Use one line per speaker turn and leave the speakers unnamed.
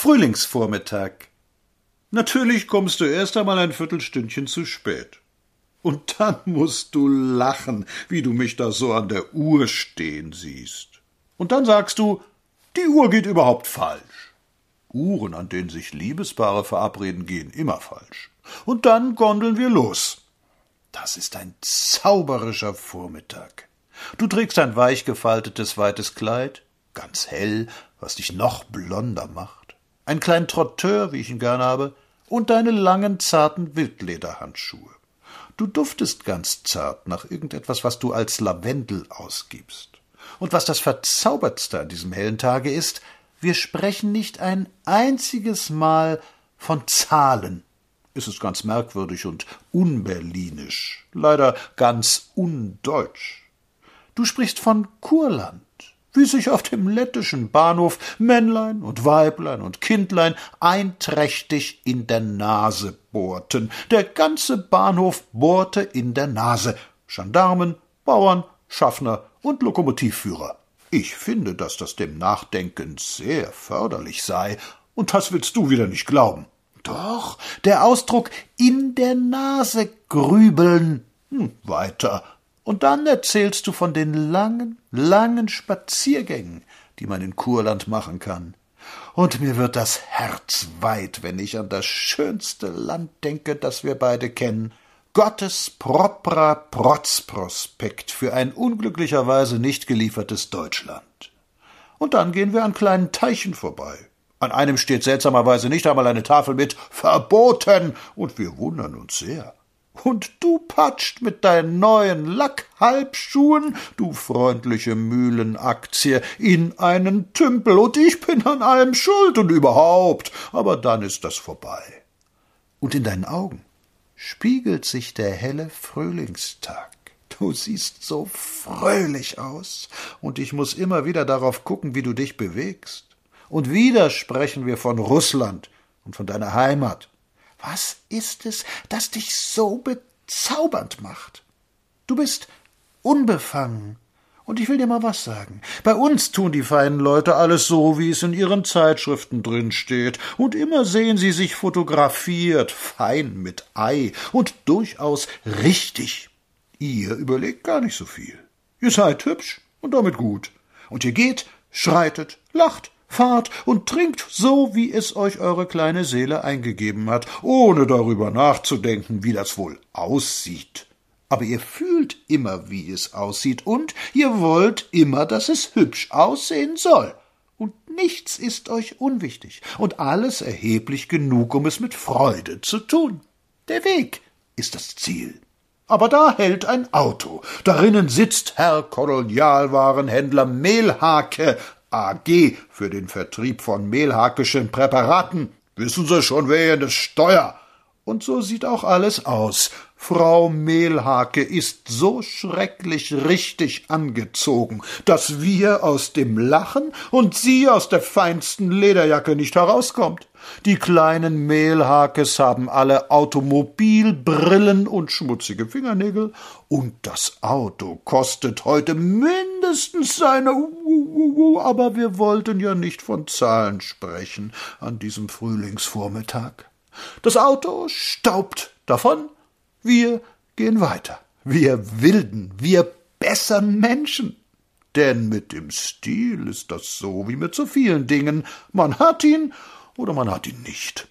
Frühlingsvormittag. Natürlich kommst du erst einmal ein Viertelstündchen zu spät. Und dann musst du lachen, wie du mich da so an der Uhr stehen siehst. Und dann sagst du, die Uhr geht überhaupt falsch. Uhren, an denen sich Liebespaare verabreden, gehen immer falsch. Und dann gondeln wir los. Das ist ein zauberischer Vormittag. Du trägst ein weich gefaltetes weites Kleid, ganz hell, was dich noch blonder macht einen kleinen Trotteur, wie ich ihn gern habe, und deine langen, zarten Wildlederhandschuhe. Du duftest ganz zart nach irgendetwas, was du als Lavendel ausgibst. Und was das Verzaubertste an diesem hellen Tage ist, wir sprechen nicht ein einziges Mal von Zahlen. Es ist ganz merkwürdig und unberlinisch, leider ganz undeutsch. Du sprichst von Kurland, wie sich auf dem lettischen Bahnhof Männlein und Weiblein und Kindlein einträchtig in der Nase bohrten. Der ganze Bahnhof bohrte in der Nase. Gendarmen, Bauern, Schaffner und Lokomotivführer. Ich finde, dass das dem Nachdenken sehr förderlich sei, und das willst du wieder nicht glauben. Doch, der Ausdruck in der Nase grübeln. Hm, weiter und dann erzählst du von den langen, langen Spaziergängen, die man in Kurland machen kann. Und mir wird das Herz weit, wenn ich an das schönste Land denke, das wir beide kennen. Gottes propra Protzprospekt für ein unglücklicherweise nicht geliefertes Deutschland. Und dann gehen wir an kleinen Teichen vorbei. An einem steht seltsamerweise nicht einmal eine Tafel mit Verboten, und wir wundern uns sehr. Und du patscht mit deinen neuen Lackhalbschuhen, du freundliche Mühlenaktie, in einen Tümpel, und ich bin an allem schuld und überhaupt, aber dann ist das vorbei. Und in deinen Augen spiegelt sich der helle Frühlingstag. Du siehst so fröhlich aus, und ich muss immer wieder darauf gucken, wie du dich bewegst. Und wieder sprechen wir von Russland und von deiner Heimat was ist es, das dich so bezaubernd macht? Du bist unbefangen. Und ich will dir mal was sagen. Bei uns tun die feinen Leute alles so, wie es in ihren Zeitschriften drin steht. Und immer sehen sie sich fotografiert, fein mit Ei und durchaus richtig. Ihr überlegt gar nicht so viel. Ihr seid hübsch und damit gut. Und ihr geht, schreitet, lacht, fahrt und trinkt so, wie es euch eure kleine Seele eingegeben hat, ohne darüber nachzudenken, wie das wohl aussieht. Aber ihr fühlt immer, wie es aussieht, und ihr wollt immer, dass es hübsch aussehen soll. Und nichts ist euch unwichtig, und alles erheblich genug, um es mit Freude zu tun. Der Weg ist das Ziel. Aber da hält ein Auto. Darinnen sitzt Herr Kolonialwarenhändler Mehlhake, AG für den Vertrieb von mehlhakischen Präparaten. Wissen Sie schon, wer das Steuer? Und so sieht auch alles aus. Frau Mehlhake ist so schrecklich richtig angezogen, dass wir aus dem Lachen und sie aus der feinsten Lederjacke nicht herauskommt. Die kleinen Mehlhakes haben alle Automobilbrillen und schmutzige Fingernägel, und das Auto kostet heute mindestens seine aber wir wollten ja nicht von Zahlen sprechen an diesem Frühlingsvormittag. Das Auto staubt davon, wir gehen weiter. Wir wilden, wir bessern Menschen. Denn mit dem Stil ist das so wie mit so vielen Dingen. Man hat ihn oder man hat ihn nicht.